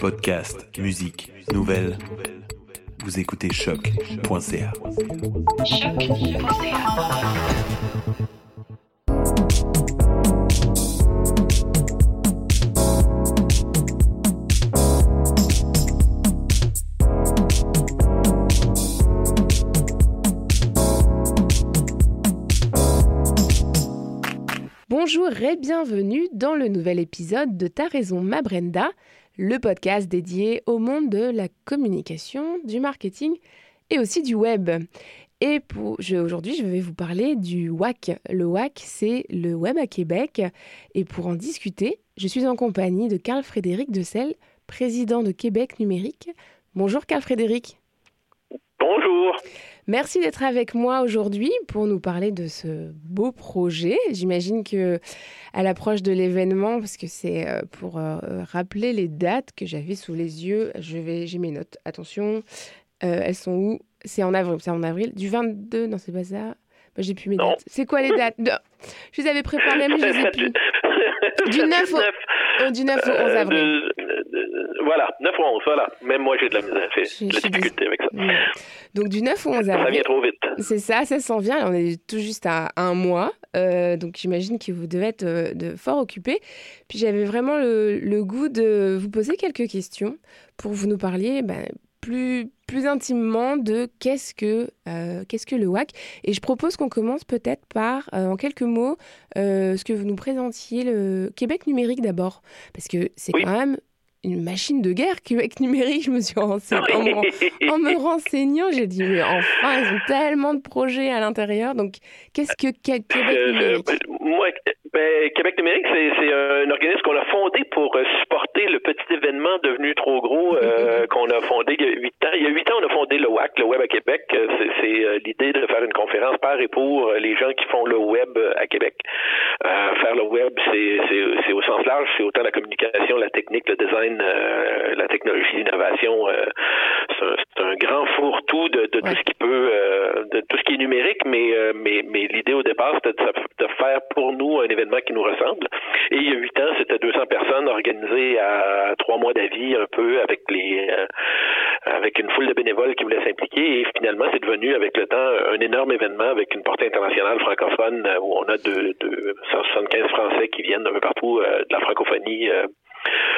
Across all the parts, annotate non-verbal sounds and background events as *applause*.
Podcast, musique, nouvelles. Vous écoutez choc.ca. Bonjour et bienvenue dans le nouvel épisode de Ta raison ma Brenda, le podcast dédié au monde de la communication, du marketing et aussi du web. Et aujourd'hui, je vais vous parler du WAC. Le WAC, c'est le Web à Québec. Et pour en discuter, je suis en compagnie de Carl-Frédéric Decel, président de Québec Numérique. Bonjour Carl-Frédéric. Bonjour. Merci d'être avec moi aujourd'hui pour nous parler de ce beau projet. J'imagine que à l'approche de l'événement, parce que c'est euh, pour euh, rappeler les dates que j'avais sous les yeux, je vais, j'ai mes notes. Attention, euh, elles sont où? C'est en avril. C'est en avril. Du 22. Non, c'est pas ça. Bah, j'ai plus mes Non. dates. C'est quoi les dates? Je les avais préparées, mais je les ai *laughs* plus. Du 9 au- *laughs* Euh, Du 9 au 11 Euh, avril. Voilà, 9 ou 11, voilà. Même moi, j'ai de la misère, j'ai de je la suis difficulté avec ça. Donc du 9 au 11 Ça avril. vient trop vite. C'est ça, ça s'en vient. On est tout juste à un mois. Euh, donc j'imagine que vous devez être euh, de fort occupé. Puis j'avais vraiment le, le goût de vous poser quelques questions pour que vous nous parliez ben, plus, plus intimement de qu'est-ce que, euh, qu'est-ce que le WAC. Et je propose qu'on commence peut-être par, euh, en quelques mots, euh, ce que vous nous présentiez, le Québec numérique d'abord. Parce que c'est Oui. quand même une machine de guerre, Québec numérique. Je me suis renseignée. en me en me renseignant, j'ai dit, mais enfin, ils ont tellement de projets à l'intérieur. Donc, qu'est-ce que Qué- Québec Euh, numérique? euh, moi, ben, Québec numérique, c'est un organisme qu'on a fondé pour euh, supporter le petit événement devenu trop gros euh, qu'on a fondé il y a huit ans. Il y a huit ans, on a fondé le WAC, le Web à Québec. Euh, C'est l'idée de faire une conférence par et pour les gens qui font le web à Québec. Euh, faire le web, c'est au sens large, c'est autant la communication, la technique, le design, euh, la technologie, l'innovation. c'est un, grand fourre-tout de, de Ouais. tout ce qui peut, de tout ce qui est numérique, mais mais, mais l'idée au départ, c'était de, de faire pour nous un événement qui nous ressemble. Et il y a huit ans, c'était 200 personnes organisées à trois mois d'avis, un peu avec les, euh, avec une foule de bénévoles qui voulaient s'impliquer. Et finalement, c'est devenu avec le temps un énorme événement avec une portée internationale francophone euh, où on a de, de 175 Français qui viennent d'un peu partout euh, de la francophonie.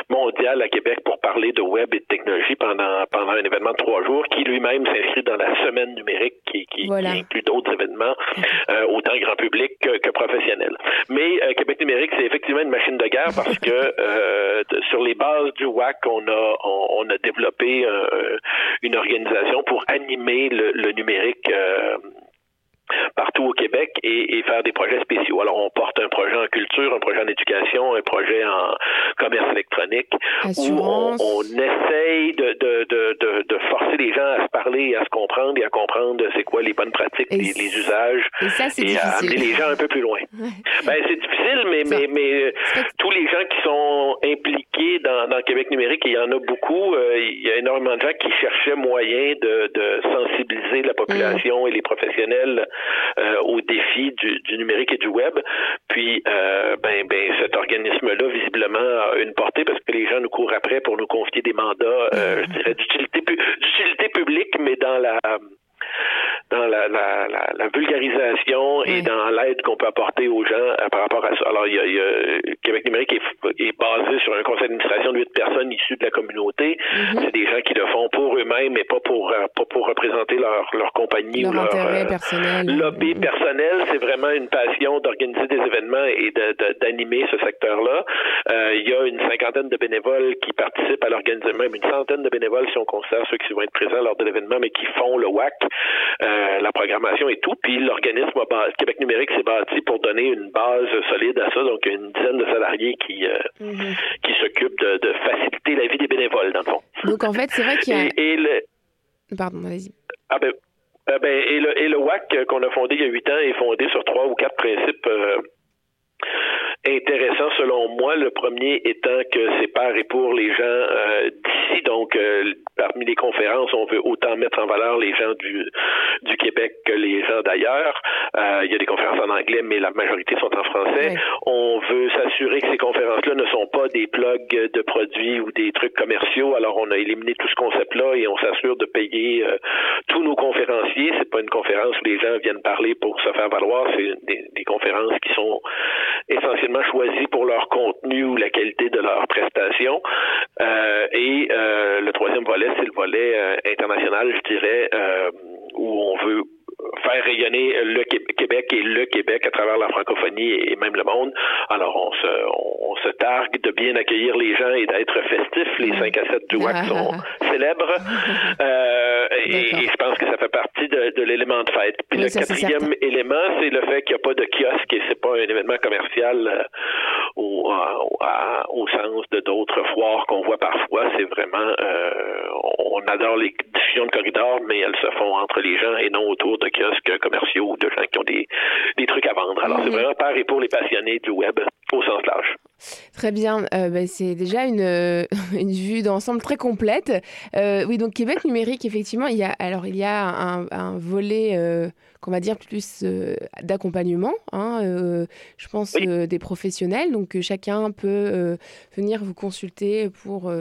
mondiale à Québec pour parler de web et de technologie pendant un événement de trois jours qui lui-même s'inscrit dans la semaine numérique qui, qui, Voilà. qui inclut d'autres événements *laughs* euh, autant grand public que, que professionnel. Mais euh, Québec numérique c'est effectivement une machine de guerre parce que *laughs* euh, sur les bases du WAC on a on, on a développé euh, une organisation pour animer le, le numérique euh, partout au Québec et, et faire des projets spéciaux. Alors, on porte un projet en culture, un projet en éducation, un projet en commerce électronique, où on, essaye de, de, de, de, forcer les gens à se parler, à se comprendre et à comprendre c'est quoi les bonnes pratiques, les, usages, Et ça, c'est et à amener les gens un peu plus loin. Ouais. Ben, c'est difficile, mais, mais, mais euh, tous les gens qui sont impliqués dans, dans Québec numérique, et il y en a beaucoup, euh, il y a énormément de gens qui cherchaient moyen de, sensibiliser la population et les professionnels aux défis du, du numérique et du web. Puis, euh, ben, ben, cet organisme-là, visiblement, a une portée parce que les gens nous courent après pour nous confier des mandats, euh, je dirais, d'utilité, pu- d'utilité publique, mais dans la dans la, la, la, la vulgarisation et Oui. dans l'aide qu'on peut apporter aux gens euh, par rapport à ça. Alors, il y a, il y a- Québec numérique est, est basé sur un conseil d'administration de huit personnes issues de la communauté. Mhm. C'est des gens qui le font pour eux-mêmes et pas pour euh, pas pour représenter leur, leur compagnie Leur ou leur euh, personnel. lobby personnel. C'est vraiment une passion d'organiser des événements et de- de- d'animer ce secteur-là. Euh, il y a une cinquantaine de bénévoles qui participent à l'organisation, même une centaine de bénévoles si on considère ceux qui vont être présents lors de l'événement, mais qui font le WAC, euh, la programmation et tout. Puis l'organisme Québec numérique s'est bâti pour donner une base solide à ça. Donc une dizaine de salariés qui euh, Mhm. qui s'occupent de, de faciliter la vie des bénévoles dans le fond. Donc, en fait, c'est vrai qu'il y a... Et, et le, Pardon, vas-y. ah ben, ah ben, et, le, et le WAC euh, qu'on a fondé il y a huit ans est fondé sur trois ou quatre principes euh, intéressants selon moi. Le premier étant que c'est par et pour les gens euh, d'ici, donc Donc, parmi les conférences, on veut autant mettre en valeur les gens du, Québec que les gens d'ailleurs. il anglais, mais la majorité sont en français. On veut s'assurer que ces conférences-là ne sont pas des plugs de produits ou des trucs commerciaux. Alors, on a éliminé tout ce concept-là et on s'assure de payer tous nos conférenciers. C'est pas une conférence où les gens viennent parler pour se faire valoir. C'est des, conférences qui sont essentiellement choisies pour leur contenu ou la qualité de leurs prestations. Euh, et euh, le troisième volet, c'est le volet euh, international, je dirais, où on veut faire rayonner le Québec et le Québec à travers la francophonie et même le monde. Alors, on se, on, se targue de bien accueillir les gens et d'être festif. Les 5 à 7 du WAC sont *laughs* célèbres. Euh, et, je pense que ça fait partie de, de l'élément de fête. Puis le quatrième élément, c'est le fait qu'il n'y a pas de kiosque et c'est pas un événement commercial euh, au, au, sens de d'autres foires qu'on voit parfois. C'est vraiment, euh, on adore les diffusions de corridors, mais elles se font entre les gens et non autour de kiosques commerciaux ou de gens qui ont des, des trucs à vendre. Alors, c'est vraiment par et pour les passionnés du web au sens large. Très bien, euh, ben, c'est déjà une, *laughs* une vue d'ensemble très complète. Euh, oui, donc Québec numérique, effectivement, il y a, alors, il y a un, un volet euh, qu'on va dire plus euh, d'accompagnement. Hein, euh, je pense euh, des professionnels, donc chacun peut venir vous consulter pour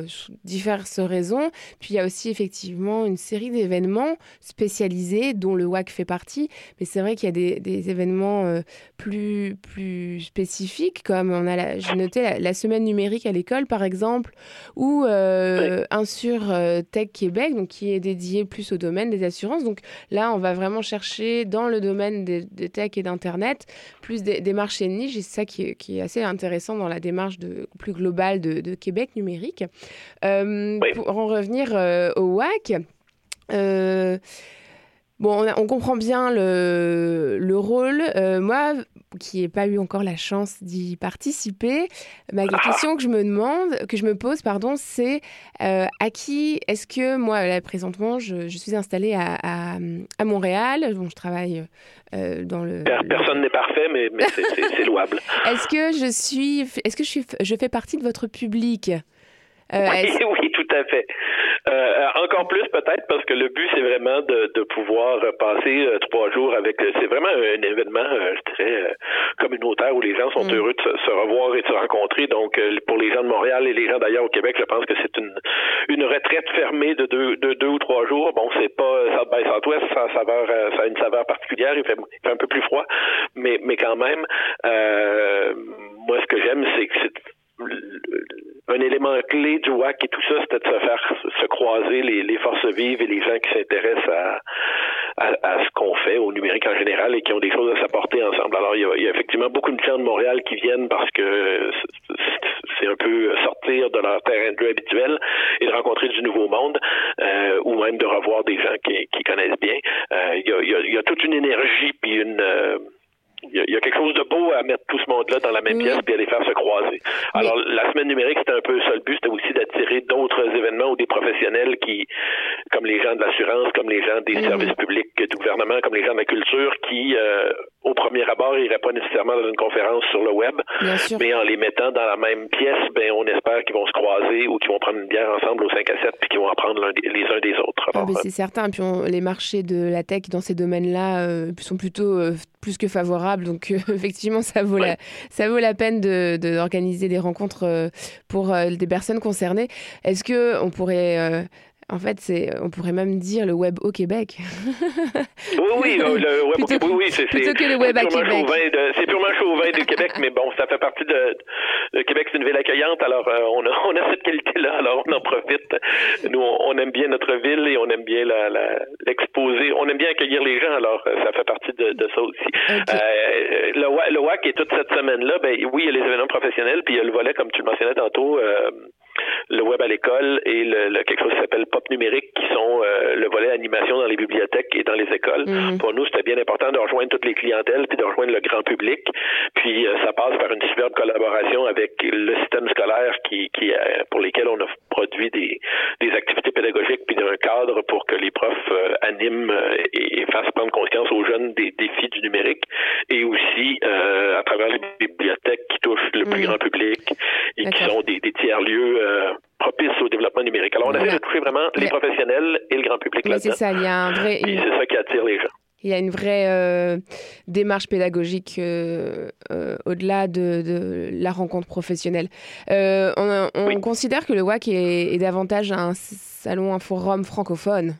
diverses raisons. Puis il y a aussi effectivement une série d'événements spécialisés dont le WAC fait partie. Mais c'est vrai qu'il y a des, événements plus plus spécifiques, comme on a, j'ai noté la, semaine numérique à l'école par exemple, ou un sur Tech Québec, donc qui est dédié plus au domaine des assurances. Donc là, on va vraiment chercher dans le domaine des, tech et d'Internet, plus des, marchés de niche, et c'est ça qui est, assez intéressant dans la démarche de, plus globale de, Québec numérique. Euh, pour en revenir euh, au WAC, euh, Bon, on, comprend bien le, le rôle. moi, qui n'ai pas eu encore la chance d'y participer, ma question que je me demande, que je me pose, pardon, c'est à qui est-ce que moi, là, présentement, je, suis installée à, à, Montréal, bon, je travaille dans le. Personne n'est parfait, mais, mais c'est louable. *laughs* est-ce que je suis, est-ce que je suis, je fais partie de votre public? Euh, oui, oui, tout à fait. Euh, encore plus peut-être parce que le but c'est vraiment de, de pouvoir passer euh, trois jours avec. C'est vraiment un événement, je dirais, communautaire où les gens sont mm. heureux de se, revoir et de se rencontrer. Donc pour les gens de Montréal et les gens d'ailleurs au Québec, je pense que c'est une une retraite fermée de deux de deux ou trois jours. Bon, c'est pas South by Southwest, ça saveur, ça a une saveur particulière. Il fait, il fait un peu plus froid, mais mais quand même, moi ce que j'aime c'est que c'est un élément clé du WAC et tout ça, c'était de se faire se croiser les, forces vives et les gens qui s'intéressent à, à, ce qu'on fait au numérique en général et qui ont des choses à s'apporter ensemble. Alors, il y, a, il y, a, effectivement beaucoup de gens de Montréal qui viennent parce que c'est un peu sortir de leur terrain de jeu habituel et de rencontrer du nouveau monde euh, ou même de revoir des gens qui, connaissent bien. Euh, il, y a, il, y a, toute une énergie puis une... Euh, il y, a, quelque chose de beau à mettre tout ce monde-là dans la même pièce puis à les faire se croiser. Alors, la semaine numérique, c'était un peu ça le but, c'était aussi d'attirer d'autres événements ou des professionnels qui, comme les gens de l'assurance, comme les gens des mm. services publics du gouvernement, comme les gens de la culture, qui, euh, au premier abord, n'iraient pas nécessairement dans une conférence sur le web, mais en les mettant dans la même pièce, ben, on espère qu'ils vont se croiser ou qu'ils vont prendre une bière ensemble au 5 à 7 puis qu'ils vont apprendre les uns des autres. Ah, ben, c'est certain. Puis les marchés de la tech dans ces domaines-là euh, sont plutôt euh, plus que favorables. Donc, euh, *laughs* effectivement, ça vaut, la, ça vaut la peine d'organiser de, des rencontres pour des personnes concernées. Est-ce qu'on pourrait en fait, c'est, on pourrait même dire le web au Québec. oui, oui, le web *laughs* plutôt, au Québec, oui, c'est, plutôt que le web à Québec. c'est purement chauvin du Québec, mais bon, ça fait partie de, le Québec, c'est une ville accueillante, alors euh, on, a, *laughs* on a cette qualité-là, alors on en profite. Nous, on, aime bien notre ville et on aime bien la, la, l'exposer. On aime bien accueillir les gens, alors euh, ça fait partie de, de ça aussi. Euh, le, le WAC est toute cette semaine-là, ben oui, il y a les événements professionnels, puis il y a le volet, comme tu le mentionnais tantôt, euh, le web à l'école et le, quelque chose qui s'appelle Pop numérique, qui sont euh, le volet animation dans les bibliothèques et dans les écoles. Mhm. Pour nous, c'était bien important de rejoindre toutes les clientèles puis de rejoindre le grand public. Puis euh, ça passe par une superbe collaboration avec le système scolaire qui, qui euh, pour lesquels on a produit des, des activités pédagogiques puis un cadre pour que les profs animent et, fassent prendre conscience aux jeunes des défis du numérique et aussi à travers les bibliothèques qui touchent le plus mhm. grand public et qui sont des, des tiers lieux propice au développement numérique. Alors, on essaie de toucher vraiment les professionnels et le grand public là-dedans. c'est ça, il y a un vrai... c'est ça qui attire les gens. Il y a une vraie euh, démarche pédagogique euh, euh, au-delà de, la rencontre professionnelle. on, considère que le WAC est, est, davantage un salon, un forum francophone.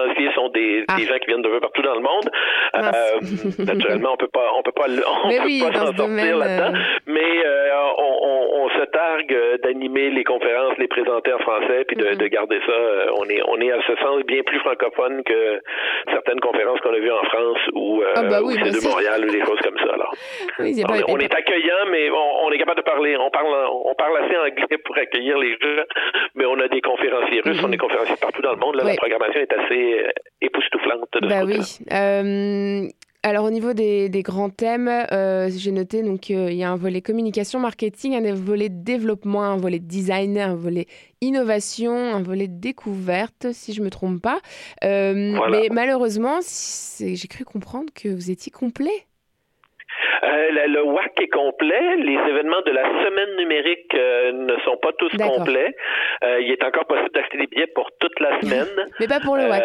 Conférenciers sont des, ah. des, gens qui viennent de partout dans le monde. *laughs* naturellement, on peut pas, on peut pas, on peut pas s'en sortir là-dedans. Mais on, on, se targue d'animer les conférences, les présenter en français, puis de, mm-hmm. de garder ça. on est, on est à ce sens bien plus francophone que certaines conférences qu'on a vues en France ou, euh, ah bah de Montréal ou des choses comme ça. Alors. On, est accueillant, mais on, est capable de parler. On parle, on parle assez anglais pour accueillir les gens, mais on a des conférenciers russes, on a des mm-hmm. conférenciers partout dans le monde. La programmation est assez euh, époustouflante de bah oui. Euh, alors au niveau des, grands thèmes, euh, j'ai noté donc il y a un volet communication, marketing, un volet développement, un volet design, un volet innovation, un volet découverte, si je me trompe pas. Euh, mais malheureusement, j'ai cru comprendre que vous étiez complet. Euh, le, WAC est complet. Les événements de la semaine numérique euh, ne sont pas tous complets. Euh, il est encore possible d'acheter des billets pour toute la *laughs* semaine. mais pas pour le WAC.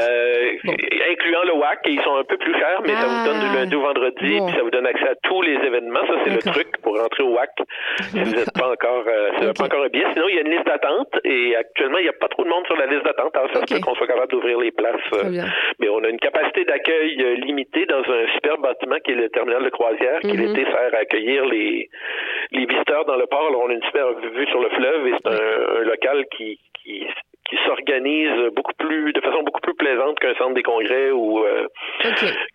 Incluant le WAC, ils sont un peu plus chers, mais ça vous donne du lundi au vendredi, puis ça vous donne accès à tous les événements. Ça, c'est le truc pour rentrer au WAC. Si vous n'êtes pas encore, pas *laughs* encore un billet. Sinon, il y a une liste d'attente et actuellement, il n'y a pas trop de monde sur la liste d'attente. Alors, ça okay. qu'on soit capable d'ouvrir les places. mais on a une capacité d'accueil limitée dans un super bâtiment qui est le terminal de croisière, qui mm-hmm. l'été sert à accueillir les, les visiteurs dans le port. On a une super vue sur le fleuve et c'est un, un, local qui, qui qui s'organise beaucoup plus de façon beaucoup plus plaisante qu'un centre des congrès ou euh,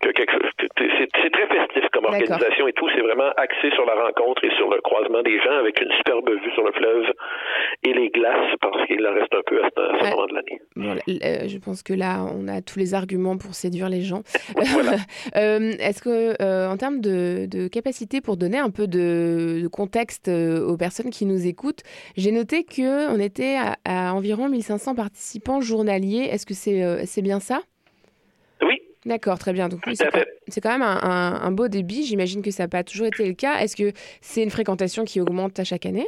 que quelque c'est très festif comme organisation et tout. C'est vraiment axé sur la rencontre et sur le croisement des gens avec une superbe vue sur le fleuve et les glaces parce qu'il en reste un peu à ce, moment de l'année. Euh, je pense que là on a tous les arguments pour séduire les gens. *laughs* *laughs* euh, Est-ce que en termes de, de, capacité pour donner un peu de, de contexte aux personnes qui nous écoutent, j'ai noté que on était à, à environ 1500 participants journaliers. Est-ce que c'est euh, c'est bien ça? Oui. D'accord, très bien. Donc, c'est quand même un, beau débit. J'imagine que ça n'a pas toujours été le cas. Est-ce que c'est une fréquentation qui augmente à chaque année?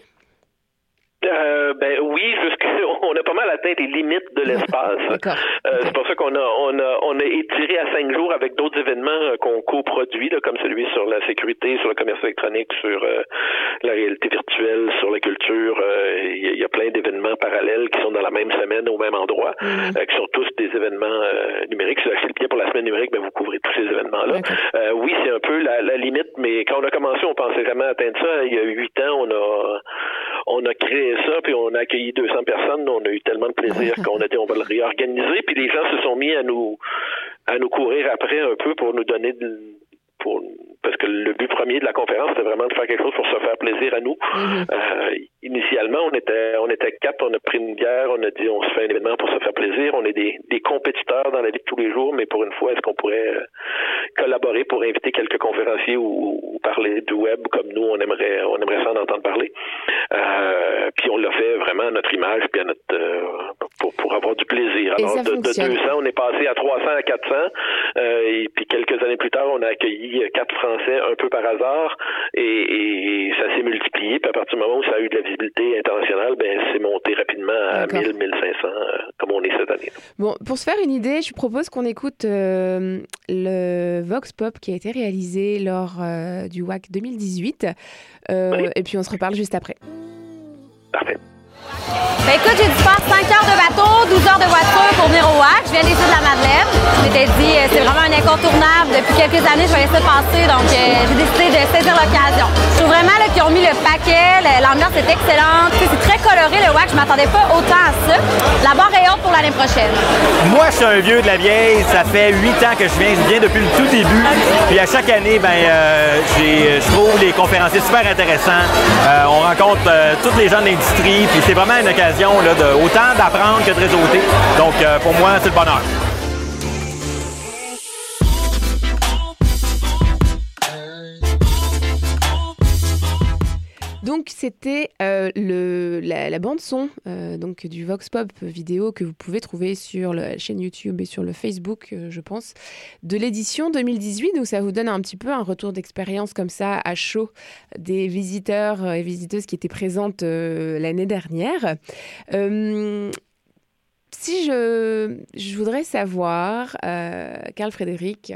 Euh, ben oui, *laughs* on a pas mal atteint les limites de l'espace. *laughs* euh, C'est pour ça qu'on a on a on a étiré à cinq jours avec d'autres événements euh, qu'on coproduit, là, comme celui sur la sécurité, sur le commerce électronique, sur euh, la réalité virtuelle, sur la culture. Il y, a plein d'événements parallèles qui sont dans la même semaine au même endroit, mm-hmm. qui sont tous des événements numériques. Si vous achetez le billet pour la semaine numérique, ben vous couvrez tous ces événements-là. oui, c'est un peu la, la, limite, mais quand on a commencé, on pensait jamais atteindre ça. Il y a huit ans, on a on a créé ça, puis on a accueilli 200 personnes. On a eu tellement de plaisir *laughs* qu'on a dit on va le réorganiser. Puis les gens se sont mis à nous à nous courir après un peu pour nous donner de, pour parce que le but premier de la conférence c'était vraiment de faire quelque chose pour se faire plaisir à nous. Mm-hmm. Euh, initialement, on était on était quatre, on a pris une bière, on a dit on se fait un événement pour se faire plaisir. On est des, des compétiteurs dans la vie de tous les jours, mais pour une fois, est-ce qu'on pourrait euh, collaborer pour inviter quelques conférenciers ou, parler du web comme nous on aimerait on aimerait s'en entendre parler. Euh, puis on l'a fait vraiment à notre image puis à notre euh, pour, pour avoir du plaisir. Alors de, de, 200, on est passé à 300 à 400 et puis quelques années plus tard, on a accueilli quatre Français un peu par hasard et, ça s'est multiplié. Puis à partir du moment où ça a eu de la visibilité internationale, ben c'est monté rapidement à 1000, 1500 comme on est cette année. Bon, pour se faire une idée, je propose qu'on écoute le Vox Pop qui a été réalisé lors euh, du WAC 2018. Euh, et puis on se reparle juste après. Parfait. Ben écoute, j'ai dû faire 5 heures de bateau, 12 heures de voiture pour venir au WAC. Je viens d'ici de la Madeleine. Je m'étais dit, euh, c'est vraiment un incontournable. Depuis quelques années, je voyais ça passer, donc euh, j'ai décidé de saisir l'occasion. Je trouve vraiment qu'ils ont mis le paquet, l'ambiance est excellente. C'est très coloré le WAC, je m'attendais pas autant à ça. La barre est haute pour l'année prochaine. Moi, je suis un vieux de la vieille. Ça fait 8 ans que je viens. Je viens depuis le tout début. Puis à chaque année, ben, euh, je trouve les conférenciers super intéressants. on rencontre tous les gens de l'industrie. C'est vraiment une occasion de, autant d'apprendre que de réseauter. Donc, euh, pour moi, c'est le bonheur. Donc c'était euh, le la, bande son donc du Vox Pop vidéo que vous pouvez trouver sur la chaîne YouTube et sur le Facebook, je pense, de l'édition 2018. Donc ça vous donne un petit peu un retour d'expérience comme ça à chaud des visiteurs et visiteuses qui étaient présentes l'année dernière. si je, je voudrais savoir, Carl Frédéric,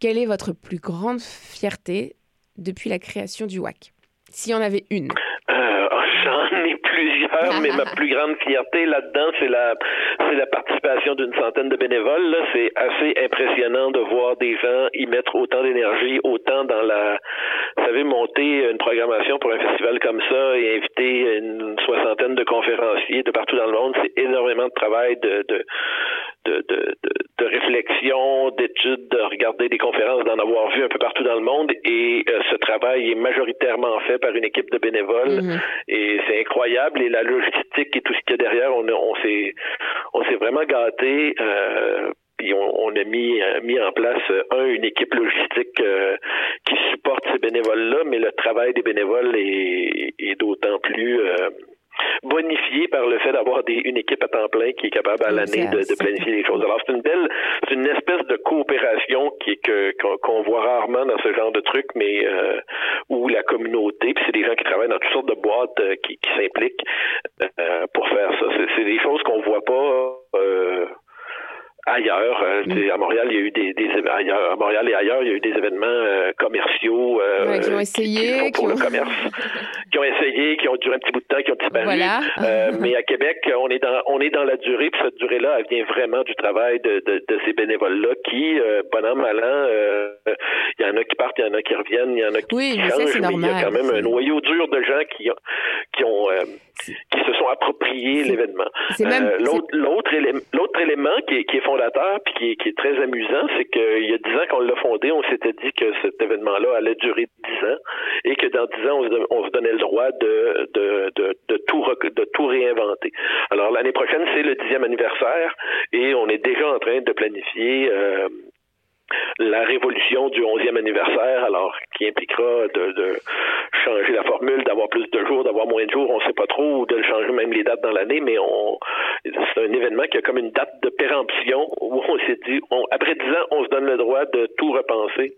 quelle est votre plus grande fierté depuis la création du WAC S'il y en avait une. Euh, oh, j'en ai plusieurs, mais ma plus grande fierté là-dedans, c'est la, c'est la participation d'une centaine de bénévoles. C'est assez impressionnant de voir des gens y mettre autant d'énergie, autant dans la, vous savez, monter une programmation pour un festival comme ça et inviter une soixantaine de conférenciers de partout dans le monde. C'est énormément de travail de, de de, de, de, réflexion, d'études, de regarder des conférences, d'en avoir vu un peu partout dans le monde. Et euh, ce travail est majoritairement fait par une équipe de bénévoles. Mm-hmm. Et c'est incroyable. Et la logistique et tout ce qu'il y a derrière, on, on s'est on s'est vraiment gâté. Euh, puis on, on, a mis euh, mis en place un une équipe logistique euh, qui supporte ces bénévoles là, mais le travail des bénévoles est, est d'autant plus euh, bonifié par le fait d'avoir une équipe à temps plein qui est capable à l'année de, planifier les choses. Alors c'est une belle, c'est une espèce de coopération qui que qu'on voit rarement dans ce genre de truc, mais euh, où la communauté, puis c'est des gens qui travaillent dans toutes sortes de boîtes euh, qui, qui s'impliquent euh, pour faire ça. C'est des choses qu'on voit pas. Ailleurs. À Montréal, il y a eu des, des ailleurs, à Montréal et ailleurs, il y a eu des événements euh, commerciaux euh, qui ont essayé, qui, pour le commerce, *laughs* qui ont essayé, qui ont duré un petit bout de temps, qui ont disparu. Voilà. Euh, *laughs* mais à Québec, on est dans on est dans la durée, puis cette durée-là, elle vient vraiment du travail de, de, de ces bénévoles-là qui, euh, pendant mal an, il y en a qui partent, il y en a qui reviennent, il y en a qui, oui, qui changent, ça, mais il y a quand même un noyau dur de gens qui ont qui ont qui se sont appropriés l'événement. Euh, l'autre, l'autre, élément, l'autre élément qui est, qui est fondateur puis qui est, qui est très amusant, c'est qu'il y a dix ans qu'on l'a fondé, on s'était dit que cet événement-là allait durer dix ans et que dans dix ans, on se, donnait le droit de, de, de, de, tout, de tout réinventer. Alors l'année prochaine, c'est le dixième anniversaire et on est déjà en train de planifier euh, la révolution du 11e anniversaire, alors qui impliquera de, de changer la formule, d'avoir plus de jours, d'avoir moins de jours, on ne sait pas trop, ou de changer même les dates dans l'année, mais on c'est un événement qui a comme une date de péremption où on s'est dit, on, après dix ans, on se donne le droit de tout repenser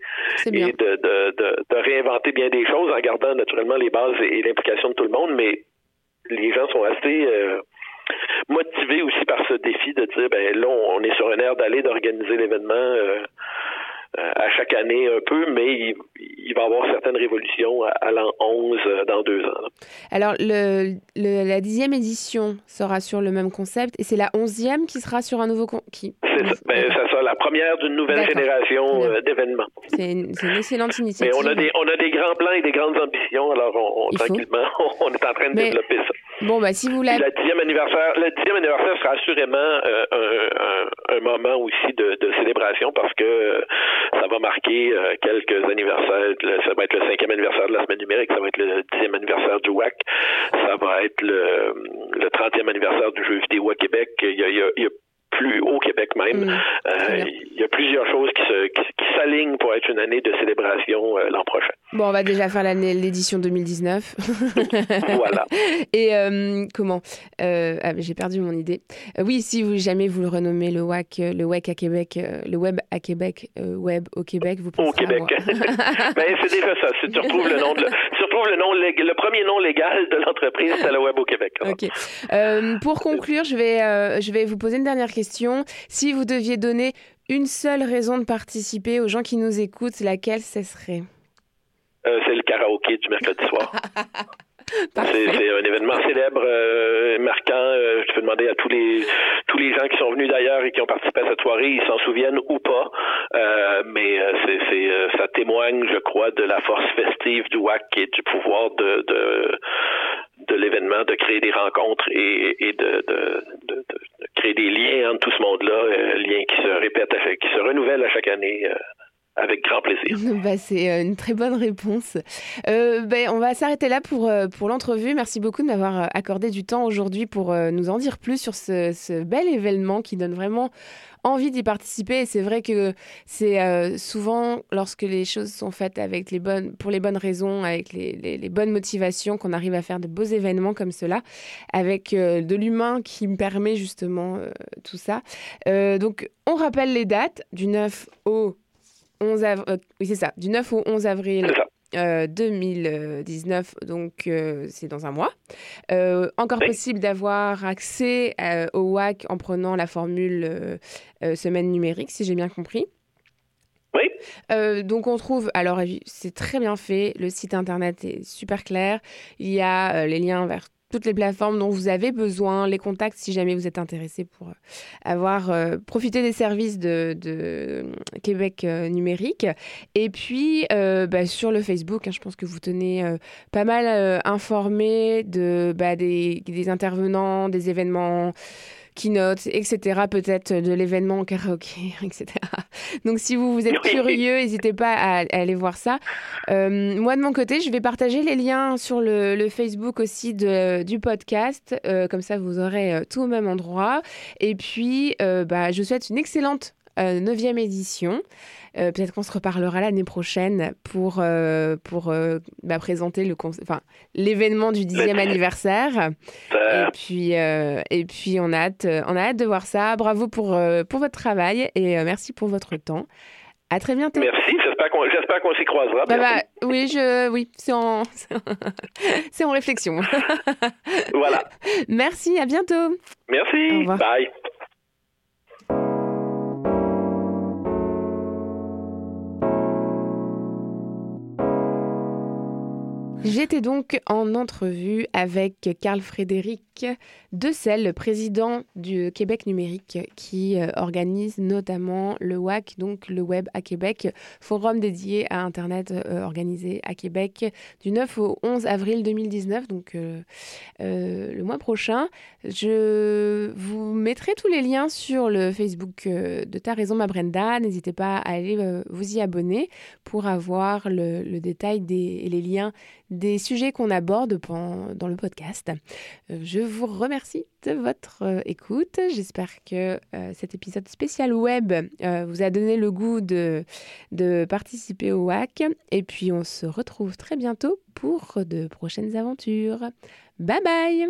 et de, de, de, de, réinventer bien des choses en gardant naturellement les bases et, l'implication de tout le monde, mais les gens sont assez euh, motivés aussi par ce défi de dire ben là on est sur un air d'aller d'organiser l'événement euh, euh, à chaque année un peu, mais il, va y avoir certaines révolutions à, l'an 11 euh, dans deux ans. Alors, le, la dixième édition sera sur le même concept et c'est la onzième qui sera sur un nouveau... Qui... C'est ça, ben, ça, la première d'une nouvelle génération d'événements. C'est une, une, excellente initiative. Mais on a, des, on a des grands plans et des grandes ambitions, alors on, tranquillement, *laughs* on est en train de développer ça. Bon, bah, si vous Le dixième anniversaire, le dixième anniversaire sera assurément un, un, un, moment aussi de, de, célébration parce que ça va marquer euh, quelques anniversaires. Ça va être le cinquième anniversaire de la semaine numérique, ça va être le dixième anniversaire du WAC, ça va être le, le 30e anniversaire du jeu vidéo à Québec. Il y a, il y a plus au Québec même. Mm. Euh, il y a plusieurs choses qui, se, qui, s'alignent pour être une année de célébration euh, l'an prochain. Bon, on va déjà faire l'année, l'édition 2019. *laughs* voilà. Et euh, comment ah, J'ai perdu mon idée. oui, si vous, jamais vous le renommez le WAC, le WAC à Québec, le Web à Québec, Web au Québec, vous Au Québec. *laughs* *laughs* ben, c'est déjà ça. Si tu retrouves le nom, de, tu retrouves le nom, le premier nom légal de l'entreprise, c'est le Web au Québec. Ok. pour conclure, je vais, je vais vous poser une dernière question si vous deviez donner une seule raison de participer aux gens qui nous écoutent, laquelle ce serait? Euh, C'est le karaoké du mercredi soir. *laughs* C'est un événement célèbre, euh, marquant. Euh, je peux demander à tous les tous les gens qui sont venus d'ailleurs et qui ont participé à cette soirée, ils s'en souviennent ou pas. mais c'est ça témoigne, je crois, de la force festive du WAC et du pouvoir de, de de l'événement, de créer des rencontres et, de, créer des liens entre tout ce monde-là, euh, liens qui se répètent, qui se renouvellent à chaque année. Euh, Avec grand plaisir. *laughs* Bah, c'est euh, une très bonne réponse. Euh, ben, on va s'arrêter là pour, euh, pour l'entrevue. Merci beaucoup de m'avoir accordé du temps aujourd'hui pour nous en dire plus sur ce, bel événement qui donne vraiment envie d'y participer. Et c'est vrai que c'est souvent lorsque les choses sont faites avec les bonnes, pour les bonnes raisons, avec les, les, bonnes motivations, qu'on arrive à faire de beaux événements comme cela, avec de l'humain qui me permet justement tout ça. donc, on rappelle les dates du 9 au 11 avril, euh, oui, c'est ça, du 9 au 11 avril. 2019, euh, donc euh, c'est dans un mois. encore possible d'avoir accès au WAC en prenant la formule semaine numérique, si j'ai bien compris. Oui. donc on trouve, alors c'est très bien fait, le site internet est super clair, il y a les liens vers toutes les plateformes dont vous avez besoin, les contacts si jamais vous êtes intéressé pour euh, avoir euh, profité des services de, de Québec euh, numérique. Et puis bah, sur le Facebook, hein, je pense que vous tenez pas mal informé de, bah, des intervenants, des événements keynote, etc. Peut-être de l'événement karaoké, *laughs* etc. Donc si vous, vous êtes curieux, n'hésitez pas à, aller voir ça. Euh, moi, de mon côté, je vais partager les liens sur le, Facebook aussi de, du podcast. Euh, comme ça, vous aurez euh, tout au même endroit. Et puis, bah, je vous souhaite une excellente neuvième édition. Euh, peut-être qu'on se reparlera l'année prochaine pour, euh, pour euh, bah, présenter le enfin, l'événement du dixième anniversaire. Et puis, et puis on, a hâte, on a hâte de voir ça. Bravo pour, pour votre travail et merci pour votre temps. À très bientôt. Merci, j'espère qu'on s'y croisera. Bah, bah, oui, je, oui c'est en, *laughs* c'est en réflexion. voilà. *laughs* Merci, à bientôt. Merci, bye. J'étais donc en entrevue avec Carl Frédéric Decel, le président du Québec numérique, qui euh, organise notamment le WAC, donc le Web à Québec, forum dédié à Internet euh, organisé à Québec du 9 au 11 avril 2019, donc euh, le mois prochain. Je vous mettrai tous les liens sur le Facebook de Ta Raison Ma Brenda. N'hésitez pas à aller vous y abonner pour avoir le, détail des, et les liens des sujets qu'on aborde dans le podcast. Je je vous remercie de votre euh, écoute. J'espère que euh, cet épisode spécial web euh, vous a donné le goût de, de participer au WAC. Et puis on se retrouve très bientôt pour de prochaines aventures. Bye bye